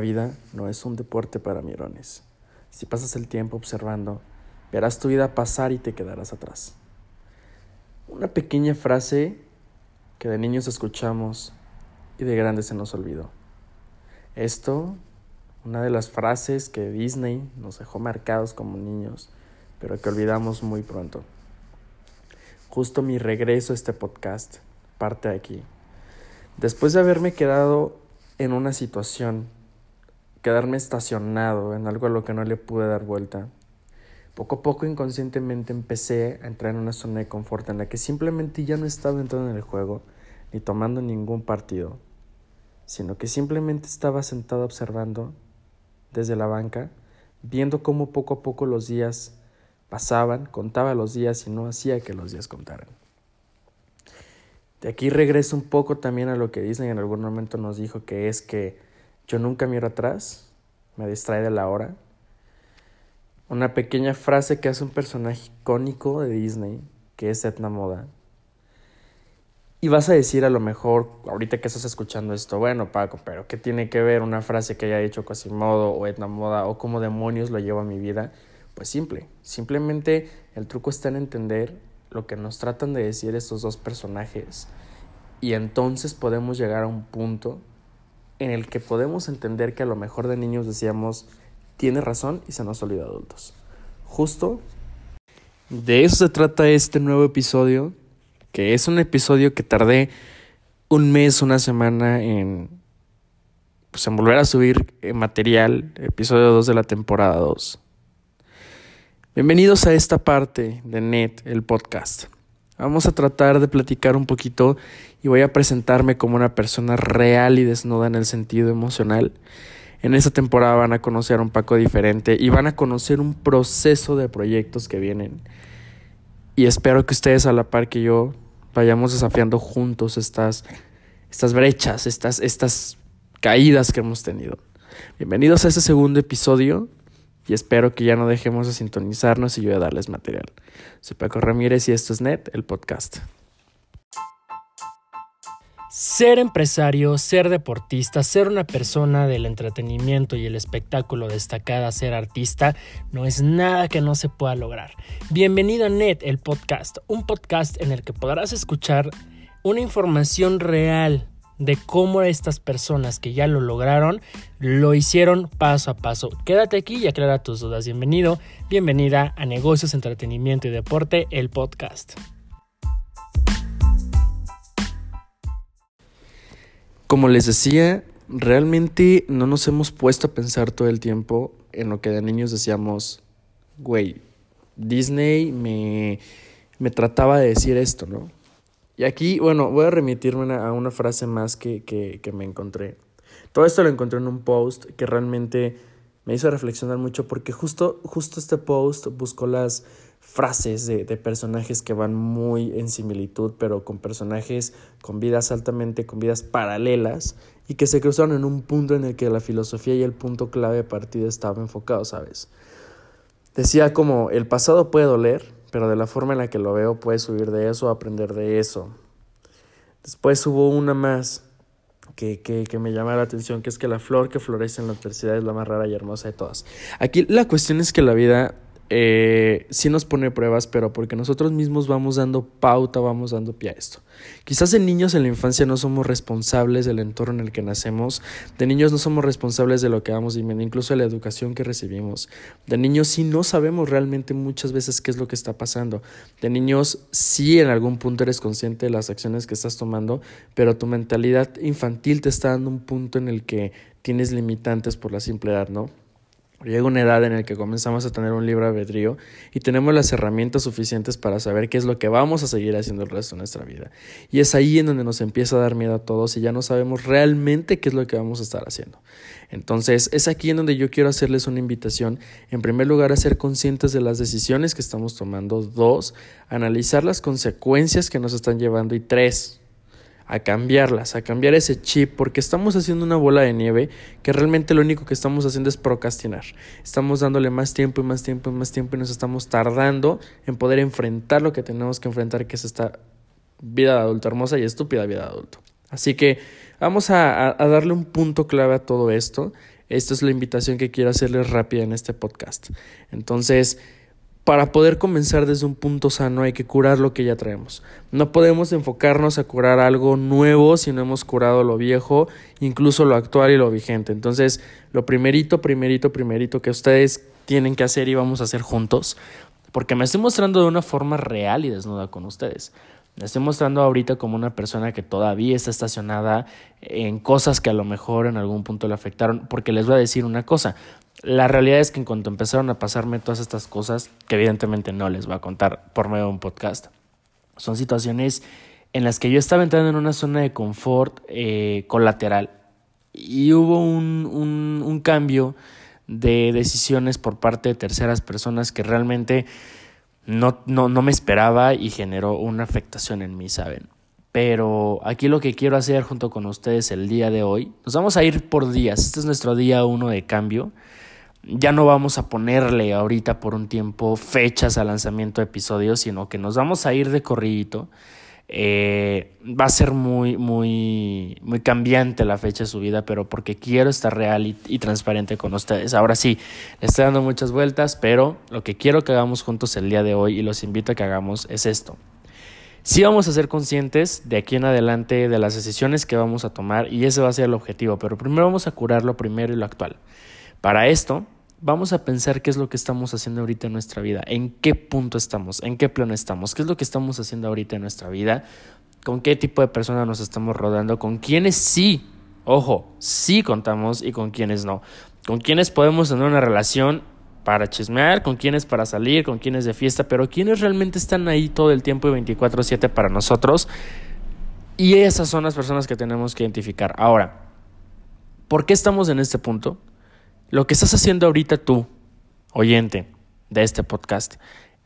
Vida no es un deporte para mirones. Si pasas el tiempo observando, verás tu vida pasar y te quedarás atrás. Una pequeña frase que de niños escuchamos y de grandes se nos olvidó. Esto, una de las frases que Disney nos dejó marcados como niños, pero que olvidamos muy pronto. Justo mi regreso a este podcast parte aquí. Después de haberme quedado en una situación, quedarme estacionado en algo a lo que no le pude dar vuelta, poco a poco inconscientemente empecé a entrar en una zona de confort en la que simplemente ya no estaba entrando en el juego ni tomando ningún partido, sino que simplemente estaba sentado observando desde la banca, viendo cómo poco a poco los días pasaban, contaba los días y no hacía que los días contaran. De aquí regreso un poco también a lo que Disney en algún momento nos dijo, que es que yo nunca miro atrás, me distrae de la hora. Una pequeña frase que hace un personaje icónico de Disney, que es Etna Moda. Y vas a decir a lo mejor, ahorita que estás escuchando esto, bueno Paco, pero ¿qué tiene que ver una frase que haya dicho Quasimodo o Etna Moda o cómo demonios lo lleva a mi vida? Pues simple, simplemente el truco está en entender lo que nos tratan de decir estos dos personajes y entonces podemos llegar a un punto en el que podemos entender que a lo mejor de niños decíamos, tiene razón y se nos olvida adultos. Justo de eso se trata este nuevo episodio, que es un episodio que tardé un mes, una semana en, pues, volver a subir eh, material, episodio 2 de la temporada 2. Bienvenidos a esta parte de NET, el podcast. Vamos a tratar de platicar un poquito y voy a presentarme como una persona real y desnuda en el sentido emocional. En esta temporada van a conocer a un Paco diferente y van a conocer un proceso de proyectos que vienen. Y espero que ustedes a la par que yo vayamos desafiando juntos estas, estas brechas, estas, estas caídas que hemos tenido. Bienvenidos a este segundo episodio y espero que ya no dejemos de sintonizarnos y yo de darles material. Soy Paco Ramírez y esto es NET, el podcast. Ser empresario, ser deportista, ser una persona del entretenimiento y el espectáculo destacada, ser artista, no es nada que no se pueda lograr. Bienvenido a NET, el podcast, un podcast en el que podrás escuchar una información real de cómo estas personas que ya lo lograron lo hicieron paso a paso. Quédate aquí y aclara tus dudas. Bienvenido, bienvenida a Negocios, Entretenimiento y Deporte, el podcast. Como les decía, realmente no nos hemos puesto a pensar todo el tiempo en lo que de niños decíamos, güey, Disney me, me trataba de decir esto, ¿no? Y aquí, bueno, voy a remitirme a una frase más que, que, que me encontré. Todo esto lo encontré en un post que realmente me hizo reflexionar mucho porque justo, justo este post buscó las frases de, de, personajes que van muy en similitud, pero con personajes con vidas altamente, con vidas paralelas y que se cruzaron en un punto en el que la filosofía y el punto clave de partida estaba enfocado, ¿sabes? Decía como el pasado puede doler, pero de la forma en la que lo veo puedes subir de eso, aprender de eso. Después hubo una más que, que, que, me llama la atención, que es que la flor que florece en la adversidad es la más rara y hermosa de todas. Aquí la cuestión es que la vida eh, sí nos pone pruebas, pero porque nosotros mismos vamos dando pauta, vamos dando pie a esto. Quizás de niños en la infancia no somos responsables del entorno en el que nacemos, de niños no somos responsables de lo que vamos viviendo, incluso de la educación que recibimos. De niños sí no sabemos realmente muchas veces qué es lo que está pasando. De niños sí en algún punto eres consciente de las acciones que estás tomando, pero tu mentalidad infantil te está dando un punto en el que tienes limitantes por la simple edad, ¿no? Llega una edad en la que comenzamos a tener un libre albedrío y tenemos las herramientas suficientes para saber qué es lo que vamos a seguir haciendo el resto de nuestra vida. Y es ahí en donde nos empieza a dar miedo a todos y ya no sabemos realmente qué es lo que vamos a estar haciendo. Entonces es aquí en donde yo quiero hacerles una invitación, en primer lugar, a ser conscientes de las decisiones que estamos tomando, dos, analizar las consecuencias que nos están llevando y tres, a cambiarlas, a cambiar ese chip, porque estamos haciendo una bola de nieve que realmente lo único que estamos haciendo es procrastinar. Estamos dándole más tiempo y más tiempo y más tiempo y nos estamos tardando en poder enfrentar lo que tenemos que enfrentar, que es esta vida de adulto hermosa y estúpida vida de adulto. Así que vamos a, a darle un punto clave a todo esto. Esta es la invitación que quiero hacerles rápida en este podcast. Entonces, para poder comenzar desde un punto sano hay que curar lo que ya traemos. No podemos enfocarnos a curar algo nuevo si no hemos curado lo viejo, incluso lo actual y lo vigente. Entonces, lo primerito, primerito, primerito que ustedes tienen que hacer y vamos a hacer juntos, porque me estoy mostrando de una forma real y desnuda con ustedes. Me estoy mostrando ahorita como una persona que todavía está estacionada en cosas que a lo mejor en algún punto le afectaron, porque les voy a decir una cosa, la realidad es que en cuanto empezaron a pasarme todas estas cosas, que evidentemente no les voy a contar por medio de un podcast, son situaciones en las que yo estaba entrando en una zona de confort eh, colateral y hubo un, un, un cambio de decisiones por parte de terceras personas que realmente no, no, no me esperaba y generó una afectación en mí, ¿saben? Pero aquí lo que quiero hacer junto con ustedes el día de hoy, nos vamos a ir por días, este es nuestro día uno de cambio ya no vamos a ponerle ahorita por un tiempo fechas al lanzamiento de episodios, sino que nos vamos a ir de corridito. Eh, va a ser muy, muy, muy cambiante la fecha de su vida, pero porque quiero estar real y, y, transparente con ustedes. Ahora sí, le estoy dando muchas vueltas, pero lo que quiero que hagamos juntos el día de hoy y los invito a que hagamos es esto. Sí vamos a ser conscientes de aquí en adelante de las decisiones que vamos a tomar y ese va a ser el objetivo, pero primero vamos a curar lo primero y lo actual. Para esto, vamos a pensar qué es lo que estamos haciendo ahorita en nuestra vida, en qué punto estamos, en qué plano estamos, qué es lo que estamos haciendo ahorita en nuestra vida, con qué tipo de personas nos estamos rodando, con quiénes sí, ojo, sí contamos y con quiénes no, con quiénes podemos tener una relación para chismear, con quiénes para salir, con quiénes de fiesta, pero quiénes realmente están ahí todo el tiempo y 24/7 para nosotros. Y esas son las personas que tenemos que identificar. Ahora, ¿por qué estamos en este punto? Lo que estás haciendo ahorita tú, oyente de este podcast,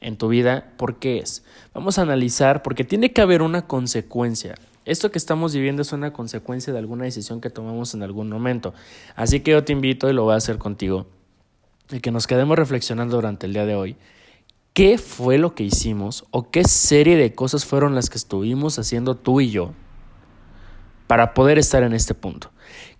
en tu vida, ¿por qué es? Vamos a analizar porque tiene que haber una consecuencia. Esto que estamos viviendo es una consecuencia de alguna decisión que tomamos en algún momento. Así que yo te invito y lo voy a hacer contigo, y que nos quedemos reflexionando durante el día de hoy. ¿Qué fue lo que hicimos o qué serie de cosas fueron las que estuvimos haciendo tú y yo para poder estar en este punto?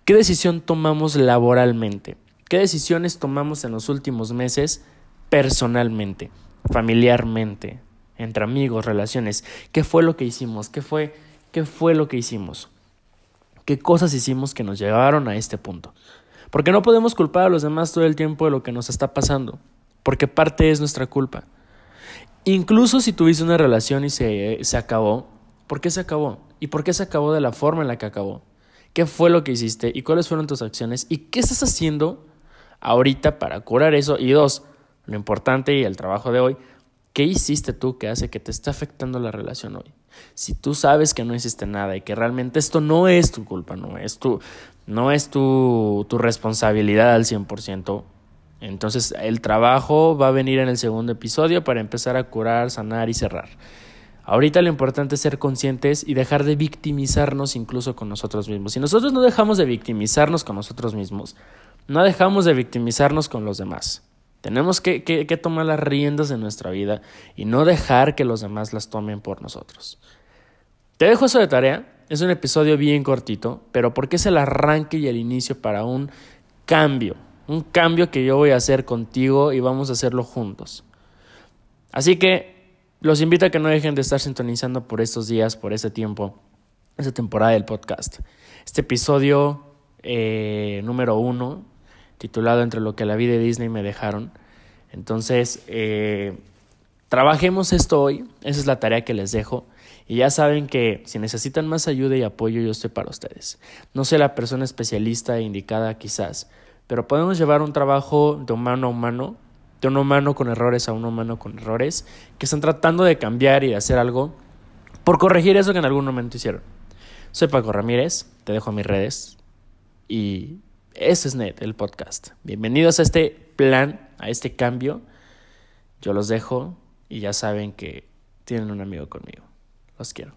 ¿Qué decisión tomamos laboralmente? ¿Qué decisiones tomamos en los últimos meses personalmente, familiarmente, entre amigos, relaciones? ¿Qué fue lo que hicimos? ¿Qué fue, qué fue lo que hicimos? ¿Qué cosas hicimos que nos llevaron a este punto? Porque no podemos culpar a los demás todo el tiempo de lo que nos está pasando, porque parte es nuestra culpa. Incluso si tuviste una relación y se, se acabó, ¿por qué se acabó? ¿Y por qué se acabó de la forma en la que acabó? ¿Qué fue lo que hiciste? ¿Y cuáles fueron tus acciones? ¿Y qué estás haciendo ahorita para curar eso. Y dos, lo importante y el trabajo de hoy, ¿qué hiciste tú que hace que te esté afectando la relación hoy? Si tú sabes que no hiciste nada y que realmente esto no es tu culpa, no es tu, no es tu, tu responsabilidad al 100%, entonces el trabajo va a venir en el segundo episodio para empezar a curar, sanar y cerrar. Ahorita lo importante es ser conscientes y dejar de victimizarnos incluso con nosotros mismos. Si nosotros no dejamos de victimizarnos con nosotros mismos, no dejamos de victimizarnos con los demás. Tenemos que, que, tomar las riendas de nuestra vida y no dejar que los demás las tomen por nosotros. Te dejo eso de tarea. Es un episodio bien cortito, pero porque es el arranque y el inicio para un cambio. Un cambio que yo voy a hacer contigo y vamos a hacerlo juntos. Así que los invito a que no dejen de estar sintonizando por estos días, por ese tiempo, esa temporada del podcast. Este episodio eh, número uno titulado Entre lo que la vida de Disney me dejaron. Entonces, eh, trabajemos esto hoy, esa es la tarea que les dejo. Y ya saben que si necesitan más ayuda y apoyo, yo estoy para ustedes. No soy la persona especialista e indicada quizás, pero podemos llevar un trabajo de humano a humano, de un humano con errores a un humano con errores, que están tratando de cambiar y de hacer algo por corregir eso que en algún momento hicieron. Soy Paco Ramírez, te dejo mis redes y ese es Net, el podcast. Bienvenidos a este plan, a este cambio. Yo los dejo y ya saben que tienen un amigo conmigo. Los quiero.